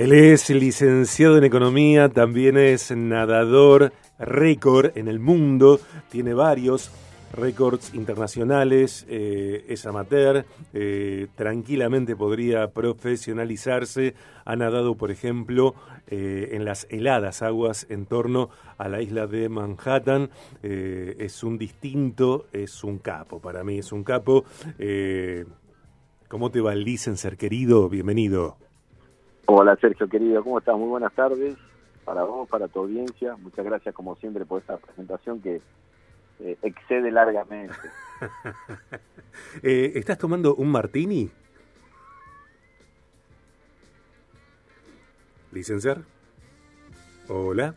Él es licenciado en economía, también es nadador récord en el mundo, tiene varios récords internacionales, eh, es amateur, eh, tranquilamente podría profesionalizarse. Ha nadado, por ejemplo, eh, en las heladas aguas en torno a la isla de Manhattan. es un distinto, es un capo, para mí es un capo. ¿Cómo te va el ser querido? Bienvenido. Hola Sergio querido, ¿cómo estás? Muy buenas tardes para vos, para tu audiencia. Muchas gracias como siempre por esta presentación que eh, excede largamente. Eh, ¿Estás tomando un martini? ¿Licenciar? Hola.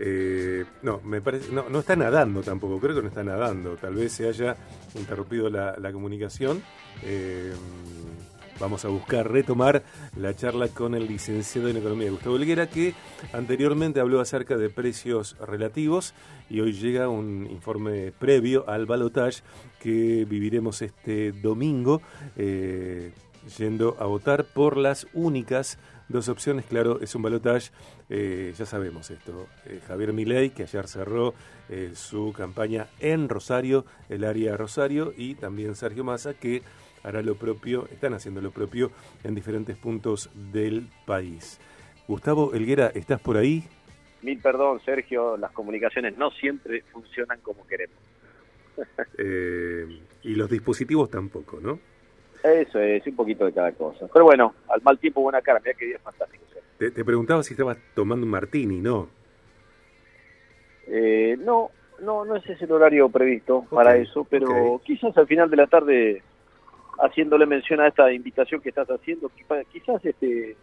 Eh, no, me parece, no, no está nadando tampoco, creo que no está nadando. Tal vez se haya interrumpido la, comunicación. Eh, Vamos a buscar retomar la charla con el licenciado en Economía Gustavo Helguera, que anteriormente habló acerca de precios relativos y hoy llega un informe previo al balotage que viviremos este domingo, eh, yendo a votar por las únicas dos opciones. Claro, es un balotage, eh, ya sabemos esto. Eh, Javier Milei, que ayer cerró su campaña en Rosario, el área Rosario, y también Sergio Massa, que hará lo propio, están haciendo lo propio en diferentes puntos del país. Gustavo Elguera, ¿estás por ahí? Mil perdón, Sergio, las comunicaciones no siempre funcionan como queremos. Eh, y los dispositivos tampoco, ¿no? Eso es, un poquito de cada cosa. Pero bueno, al mal tiempo buena cara, mira qué día fantástico. Te, preguntaba si estabas tomando un martini, ¿no? Eh, no, no, no es ese el horario previsto para eso, pero quizás al final de la tarde haciéndole mención a esta invitación que estás haciendo, quizás este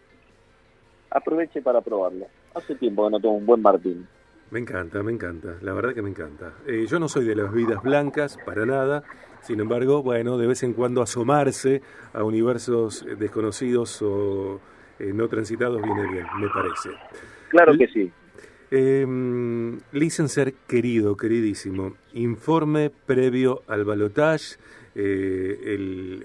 aproveche para probarlo. Hace tiempo que no tengo un buen Martín. Me encanta, me encanta, la verdad que me encanta. Eh, yo no soy de las vidas blancas, para nada, sin embargo, bueno, de vez en cuando asomarse a universos desconocidos o eh, no transitados viene bien, me parece. Claro que sí. Eh, licenser querido, queridísimo, informe previo al balotage eh,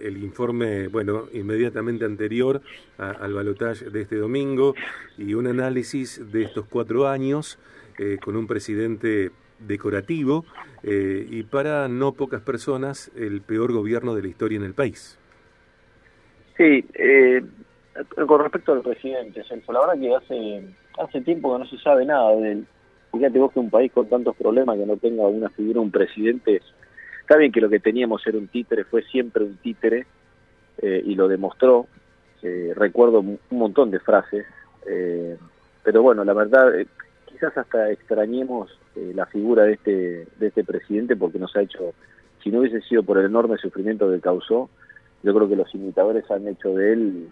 el, informe, bueno, inmediatamente anterior al balotaje de este domingo y un análisis de estos cuatro años eh, con un presidente decorativo eh, y para no pocas personas el peor gobierno de la historia en el país. Sí, con respecto al presidente, Sergio, la verdad que hace, hace tiempo que no se sabe nada de él. Fíjate vos que un país con tantos problemas que no tenga una figura, un presidente Está bien que lo que teníamos era un títere, fue siempre un títere eh, y lo demostró. Eh, recuerdo un montón de frases, eh, pero bueno, la verdad, quizás hasta extrañemos la figura de este, de este presidente porque nos ha hecho, si no hubiese sido por el enorme sufrimiento que causó, yo creo que los imitadores han hecho de él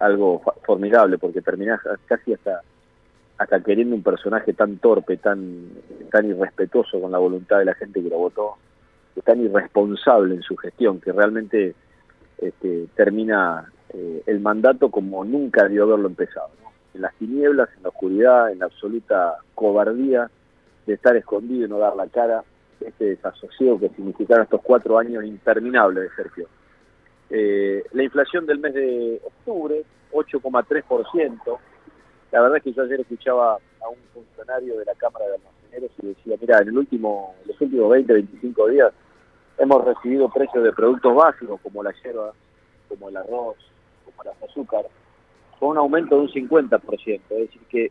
algo formidable porque terminás casi hasta hasta queriendo un personaje tan torpe, tan tan irrespetuoso con la voluntad de la gente que lo votó tan irresponsable en su gestión, que realmente este, termina eh, el mandato como nunca debió haberlo empezado. En las tinieblas, en la oscuridad, en la absoluta cobardía de estar escondido y no dar la cara, este desasosiego que significaron estos cuatro años interminables de Sergio. Eh, la inflación del mes de octubre, 8,3%. La verdad es que yo ayer escuchaba a un funcionario de la Cámara de Almaceneros y decía, mira, en el último, los últimos 20, 25 días hemos recibido precios de productos básicos como la hierba, como el arroz, como el azúcar, con un aumento de un 50%. Es decir, que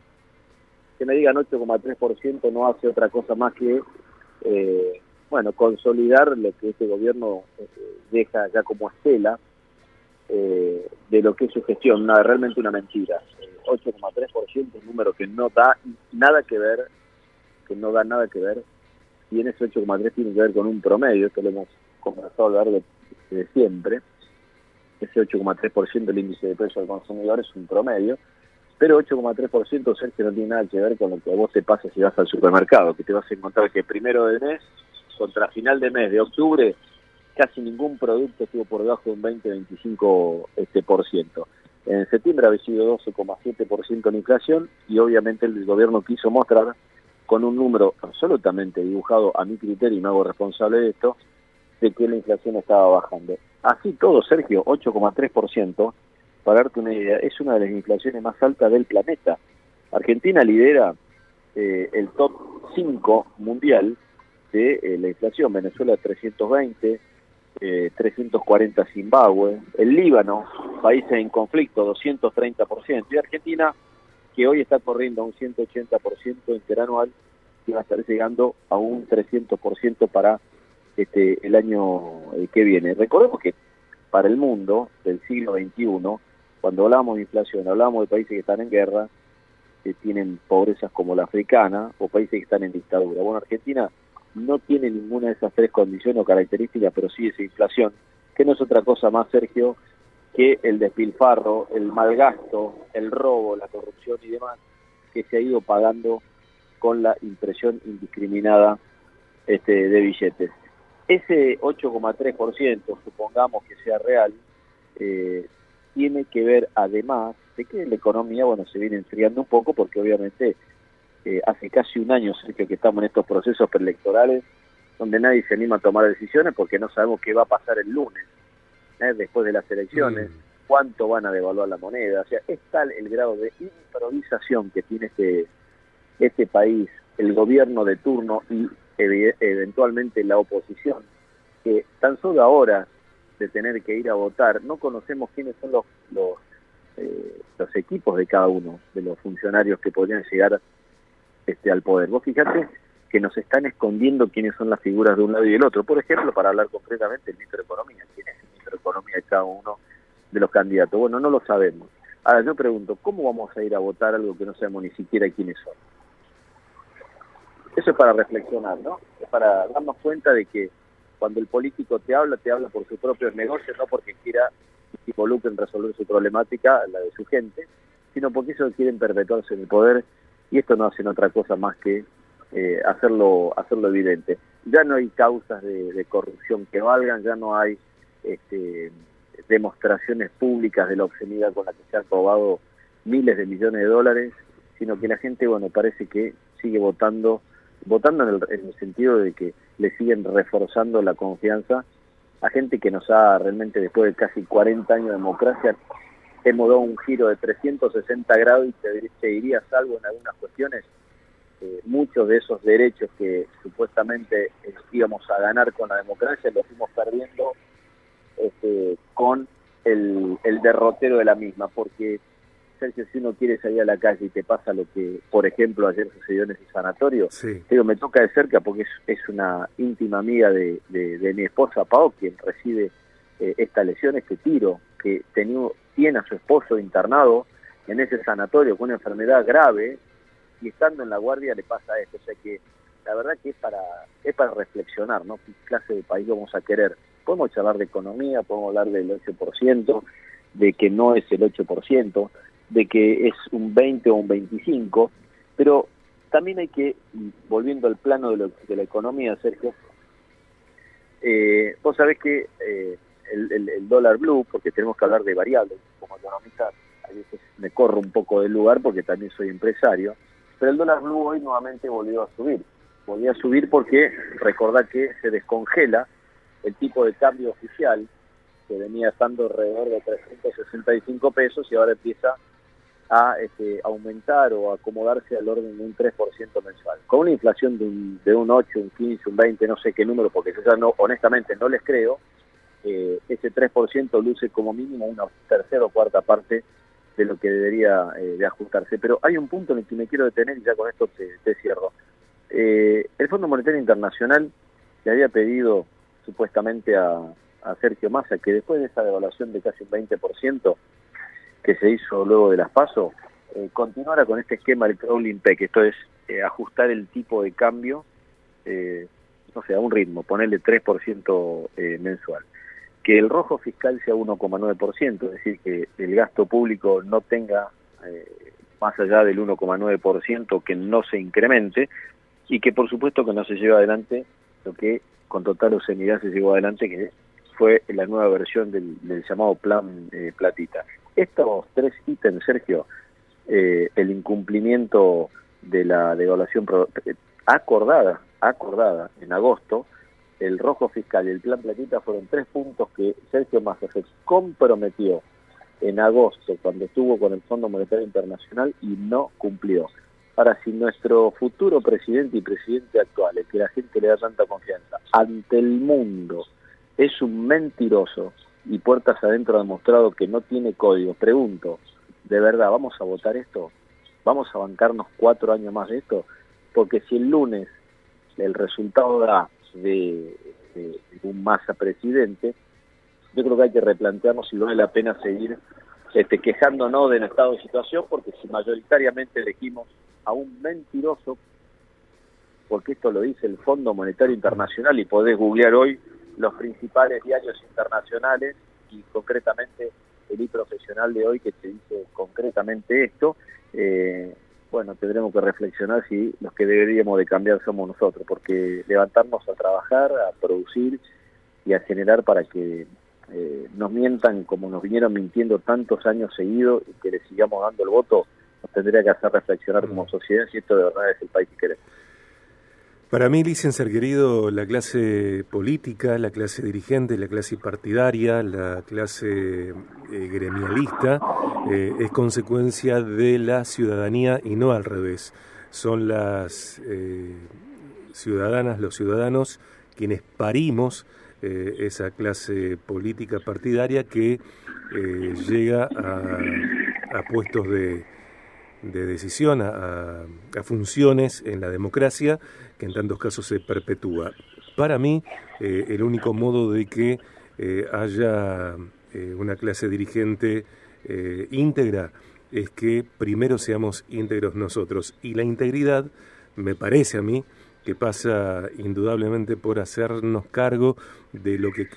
que me digan 8,3% no hace otra cosa más que, eh, bueno, consolidar lo que este gobierno eh, deja ya como estela eh, de lo que es su gestión, una, realmente una mentira. 8,3% es un número que no da nada que ver, que no da nada que ver y en ese 8,3 tiene que ver con un promedio, esto lo hemos conversado a lo largo de, siempre, ese 8,3% del índice de precio del consumidor es un promedio, pero 8,3% Sergio no tiene nada que ver con lo que vos te pasa si vas al supermercado, que te vas a encontrar que primero de mes contra final de mes de octubre casi ningún producto estuvo por debajo de un 20-25%. Este, por ciento. En septiembre había sido 12,7% en inflación y obviamente el gobierno quiso mostrar con un número absolutamente dibujado a mi criterio y me hago responsable de esto, de que la inflación estaba bajando. Así todo, Sergio, 8,3%, para darte una idea, es una de las inflaciones más altas del planeta. Argentina lidera eh, el top 5 mundial de eh, la inflación, Venezuela 320, 340 Zimbabue, el Líbano, países en conflicto, 230%, y Argentina, que hoy está corriendo a un 180% interanual, y va a estar llegando a un 300% para este, el año eh, que viene. Recordemos que para el mundo del siglo XXI, cuando hablamos de inflación, hablamos de países que están en guerra, que tienen pobrezas como la africana, o países que están en dictadura. Bueno, Argentina no tiene ninguna de esas tres condiciones o características, pero sí esa inflación, que no es otra cosa más, Sergio, que el despilfarro, el malgasto, el robo, la corrupción y demás, que se ha ido pagando con la impresión indiscriminada este, de billetes. Ese 8,3%, supongamos que sea real, eh, tiene que ver además de que la economía, bueno, se viene enfriando un poco porque obviamente eh, hace casi un año, Sergio, que estamos en estos procesos preelectorales donde nadie se anima a tomar decisiones porque no sabemos qué va a pasar el lunes, ¿eh? después de las elecciones, mm. cuánto van a devaluar la moneda. O sea, es tal el grado de improvisación que tiene este, este país, el gobierno de turno y eventualmente la oposición, que tan solo ahora de tener que ir a votar, no conocemos quiénes son los, los, eh, los equipos de cada uno de los funcionarios que podrían llegar este, al poder. Vos fíjate que nos están escondiendo quiénes son las figuras de un lado y del otro. Por ejemplo, para hablar concretamente, el ministro de Economía, quién es ministro de cada uno de los candidatos. Bueno, no lo sabemos. Ahora yo pregunto, ¿cómo vamos a ir a votar algo que no sabemos ni siquiera quiénes son? Eso es para reflexionar, ¿no? Es para darnos cuenta de que cuando el político te habla, te habla por sus propios negocios, no porque quiera que involucre en resolver su problemática, la de su gente, sino porque ellos quieren perpetuarse en el poder y esto no hacen otra cosa más que eh, hacerlo hacerlo evidente. Ya no hay causas de, corrupción que valgan, ya no hay este, demostraciones públicas de la obscenidad con la que se han robado miles de millones de dólares, sino que la gente, bueno, parece que sigue votando votando en el, en el sentido de que le siguen reforzando la confianza a gente que nos ha realmente, después de casi 40 años de democracia, hemos dado un giro de 360 grados y te, diría, salvo en algunas cuestiones, eh, muchos de esos derechos que supuestamente íbamos a ganar con la democracia los fuimos perdiendo este, con el, el derrotero de la misma, porque Sergio, si uno quiere salir a la calle y te pasa lo que, por ejemplo, ayer sucedió en ese sanatorio, digo, me toca de cerca porque es, una íntima amiga de, mi esposa Pau, quien recibe eh, esta lesión, este tiro, que tenía, tiene a su esposo internado en ese sanatorio con una enfermedad grave y estando en la guardia le pasa esto. O sea que la verdad que es para, es para reflexionar, ¿no? ¿Qué clase de país vamos a querer? Podemos hablar de economía, podemos hablar del 8%, de que no es el 8%, de que es un 20 o un 25, pero también hay que, volviendo al plano de, la economía, Sergio, eh, vos sabés que eh, el, dólar blue, porque tenemos que hablar de variables, como economista a veces me corro un poco del lugar porque también soy empresario, pero el dólar blue hoy nuevamente volvió a subir. Volvió a subir porque recordá que se descongela el tipo de cambio oficial que venía estando alrededor de 365 pesos y ahora empieza a este, aumentar o acomodarse al orden de un 3% mensual. Con una inflación de un, de un 8, un 15, un 20, no sé qué número, porque yo ya no, honestamente no les creo, eh, ese 3% luce como mínimo una tercera o cuarta parte de lo que debería eh, de ajustarse. Pero hay un punto en el que me quiero detener y ya con esto te, cierro. Eh, el Fondo Monetario Internacional le había pedido supuestamente a, a Sergio Massa que después de esa devaluación de casi un 20%, que se hizo luego de las PASO, eh, continuara con este esquema del crawling PEC, esto es eh, ajustar el tipo de cambio, eh, no sé, a un ritmo, ponerle 3% eh, mensual. Que el rojo fiscal sea 1,9%, es decir, que el gasto público no tenga más allá del 1,9%, que no se incremente, y que por supuesto que no se lleve adelante lo que con total obscenidad se llevó adelante, que fue la nueva versión del, llamado plan platita. Estos tres ítems, Sergio, eh, el incumplimiento de la devaluación eh, acordada, acordada en agosto, el rojo fiscal y el plan platita fueron tres puntos que Sergio Massa se comprometió en agosto, cuando estuvo con el Fondo Monetario Internacional y no cumplió. Ahora, si nuestro futuro presidente y presidente actual, el que la gente le da tanta confianza, ante el mundo es un mentiroso y puertas adentro ha demostrado que no tiene código, pregunto, ¿de verdad vamos a votar esto? ¿Vamos a bancarnos cuatro años más de esto? Porque si el lunes el resultado da de, un masa presidente, yo creo que hay que replantearnos si vale la pena seguir este, quejándonos del estado de situación, porque si mayoritariamente elegimos a un mentiroso, porque esto lo dice el Fondo Monetario Internacional y podés googlear hoy los principales diarios internacionales y concretamente el profesional de hoy que te dice concretamente esto, eh, bueno, tendremos que reflexionar si los que deberíamos de cambiar somos nosotros, porque levantarnos a trabajar, a producir y a generar para que eh, nos mientan como nos vinieron mintiendo tantos años seguidos y que le sigamos dando el voto, nos tendría que hacer reflexionar como sociedad si esto de verdad es el país que queremos. Para mí, ser querido, la clase política, la clase dirigente, la clase partidaria, la clase eh, gremialista, eh, es consecuencia de la ciudadanía y no al revés. Son las eh, ciudadanas, los ciudadanos, quienes parimos esa clase política partidaria que llega a puestos de, de decisión a, funciones en la democracia que en tantos casos se perpetúa. Para mí, eh, el único modo de que eh, haya eh, una clase dirigente íntegra es que primero seamos íntegros nosotros. Y la integridad, me parece a mí, que pasa indudablemente por hacernos cargo de lo que,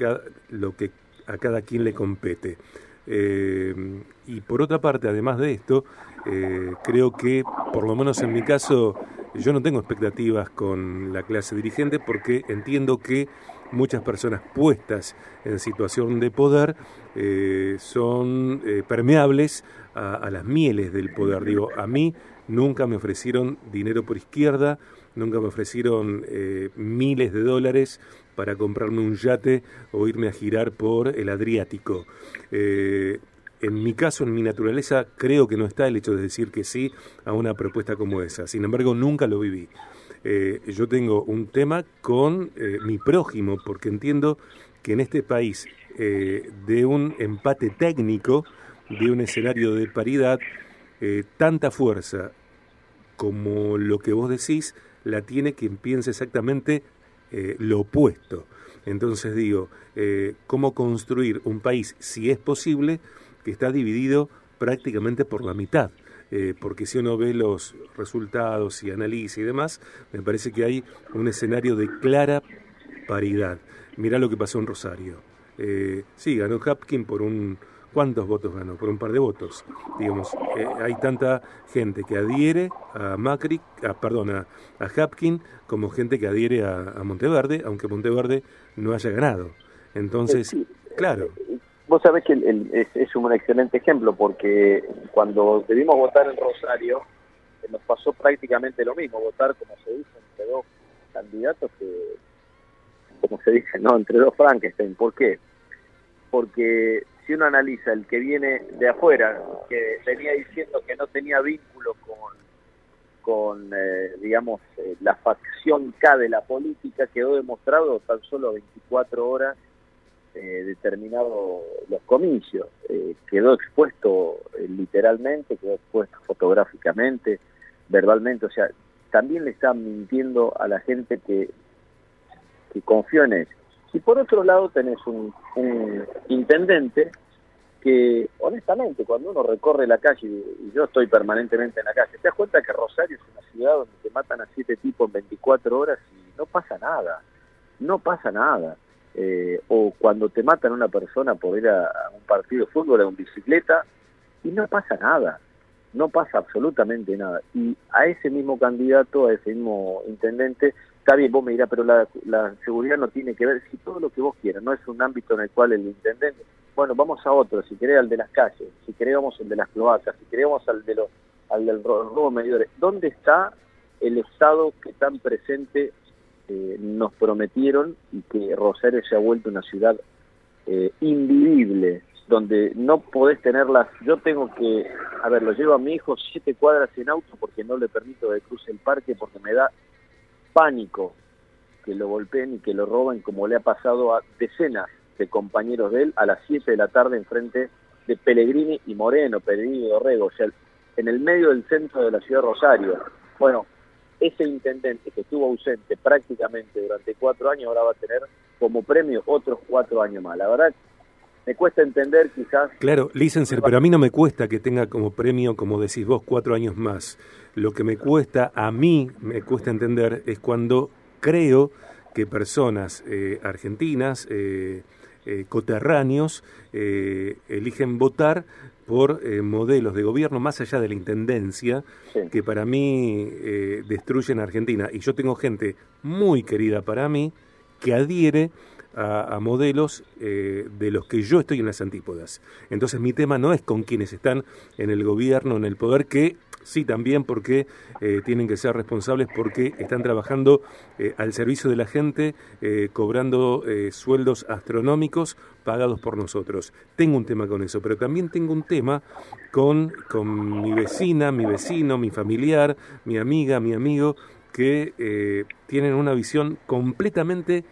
lo que a cada quien le compete. Y por otra parte, además de esto, eh, creo que, por lo menos en mi caso, yo no tengo expectativas con la clase dirigente porque entiendo que muchas personas puestas en situación de poder eh, son eh, permeables a, las mieles del poder. Digo, a mí nunca me ofrecieron dinero por izquierda, nunca me ofrecieron miles de dólares para comprarme un yate o irme a girar por el Adriático en mi caso, en mi naturaleza, creo que no está el hecho de decir que sí a una propuesta como esa. Sin embargo, nunca lo viví. Eh, yo tengo un tema con eh, mi prójimo, porque entiendo que en este país, eh, de un empate técnico, de un escenario de paridad, tanta fuerza como lo que vos decís, la tiene quien piensa exactamente lo opuesto. Entonces digo, ¿cómo construir un país, si es posible, que está dividido prácticamente por la mitad. Eh, porque si uno ve los resultados y analiza y demás, me parece que hay un escenario de clara paridad. Mirá lo que pasó en Rosario. Eh, sí, ganó Hapkin por un... ¿Cuántos votos ganó? Por un par de votos. Digamos, eh, hay tanta gente que adhiere a Macri, a, perdón, a, Hapkin, como gente que adhiere a, a Monteverde, aunque Monteverde no haya ganado. Entonces, claro. Vos sabés que es, un excelente ejemplo porque cuando debimos votar en Rosario eh, nos pasó prácticamente lo mismo, votar como se dice entre dos candidatos que, como se dice, no, entre dos Frankenstein. ¿Por qué? Porque si uno analiza el que viene de afuera, que venía diciendo que no tenía vínculo con, eh, digamos, eh, la facción K de la política, quedó demostrado tan solo 24 horas eh, determinado los comicios. Eh, quedó expuesto literalmente, quedó expuesto fotográficamente, verbalmente, o sea, también le están mintiendo a la gente que, que confió en él. Y por otro lado tenés un, intendente que honestamente cuando uno recorre la calle, y yo estoy permanentemente en la calle, te das cuenta que Rosario es una ciudad donde te matan a siete tipos en 24 horas y no pasa nada, no pasa nada. Eh, o cuando te matan a una persona por ir a, un partido de fútbol a un bicicleta y no pasa nada, no pasa absolutamente nada. Y a ese mismo candidato, a ese mismo intendente, está bien, vos me dirás, pero la, seguridad no tiene que ver, si todo lo que vos quieras, no es un ámbito en el cual el intendente, bueno, vamos a otro, si querés al de las calles, si queremos el de las cloacas, si queremos al, de los, al del robo medidores, ¿dónde está el Estado que tan presente eh, nos prometieron y que Rosario se ha vuelto una ciudad eh, invivible, donde no podés tenerlas, yo tengo que, a ver, lo llevo a mi hijo siete cuadras en auto porque no le permito que cruce el parque porque me da pánico que lo golpeen y que lo roben como le ha pasado a decenas de compañeros de él a las 7 de la tarde en frente de Pellegrini y Moreno, Pellegrini y Dorrego, o sea, en el medio del centro de la ciudad de Rosario. Bueno, ese intendente que estuvo ausente prácticamente durante cuatro años ahora va a tener como premio otros cuatro años más. La verdad, me cuesta entender quizás... Claro, licenciado, pero a mí no me cuesta que tenga como premio, como decís vos, cuatro años más. Lo que me cuesta, a mí me cuesta entender, es cuando creo que personas eh, argentinas, eh, eh, coterráneos, eligen votar por modelos de gobierno más allá de la intendencia, que para mí destruyen Argentina. Y yo tengo gente muy querida para mí que adhiere a, modelos de los que yo estoy en las antípodas. Entonces mi tema no es con quienes están en el gobierno, en el poder, que sí también porque eh, tienen que ser responsables porque están trabajando eh, al servicio de la gente, eh, cobrando sueldos astronómicos pagados por nosotros. Tengo un tema con eso, pero también tengo un tema con, con mi vecina, mi vecino, mi familiar, mi amiga, mi amigo, que tienen una visión completamente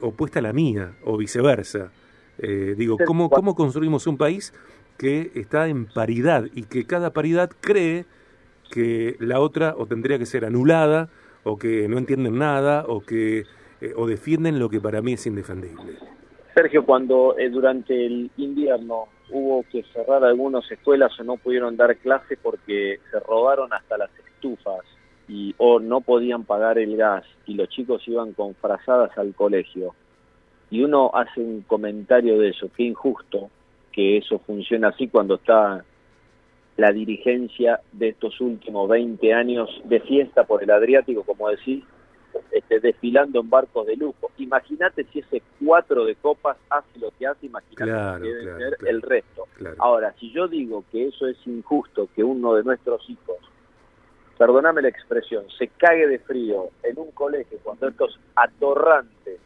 opuesta a la mía o viceversa. digo, ¿cómo, ¿cómo construimos un país que está en paridad y que cada paridad cree que la otra o tendría que ser anulada o que no entienden nada o que eh, o defienden lo que para mí es indefendible. Sergio, cuando eh, durante el invierno hubo que cerrar algunas escuelas o no pudieron dar clase porque se robaron hasta las estufas y o no podían pagar el gas y los chicos iban con frazadas al colegio y uno hace un comentario de eso, qué injusto que eso funcione así cuando está la dirigencia de estos últimos 20 años de fiesta por el Adriático, como decís, este, desfilando en barcos de lujo. Imagínate si ese cuatro de copas hace lo que hace, imagínate que debe ser el resto. Ahora, si yo digo que eso es injusto, que uno de nuestros hijos, perdóname la expresión, se cague de frío en un colegio cuando estos atorrantes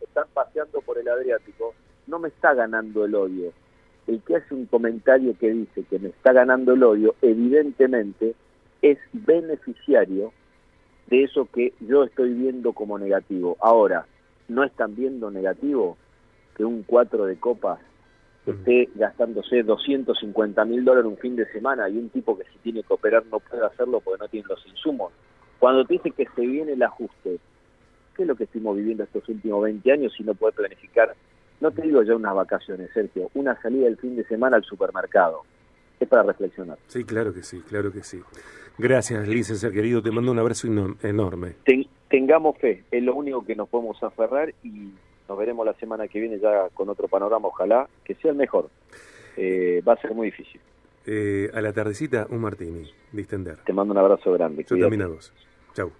están paseando por el Adriático, no me está ganando el odio, el que hace un comentario que dice que me está ganando el odio, evidentemente es beneficiario de eso que yo estoy viendo como negativo. Ahora, ¿no están viendo negativo que un cuatro de copas esté gastándose 250 mil dólares un fin de semana y un tipo que si tiene que operar no puede hacerlo porque no tiene los insumos? Cuando te dice que se viene el ajuste, ¿qué es lo que estuvimos viviendo estos últimos 20 años si no puede planificar no te digo ya unas vacaciones, Sergio, una salida del fin de semana al supermercado. Es para reflexionar. Sí, claro que sí, claro que sí. Gracias, licenciado querido, te mando un abrazo enorme. tengamos fe, es lo único que nos podemos aferrar y nos veremos la semana que viene ya con otro panorama, ojalá que sea el mejor. Eh, va a ser muy difícil. Eh, a la tardecita, un martini, distender. Te mando un abrazo grande. Yo también a vos. Chau.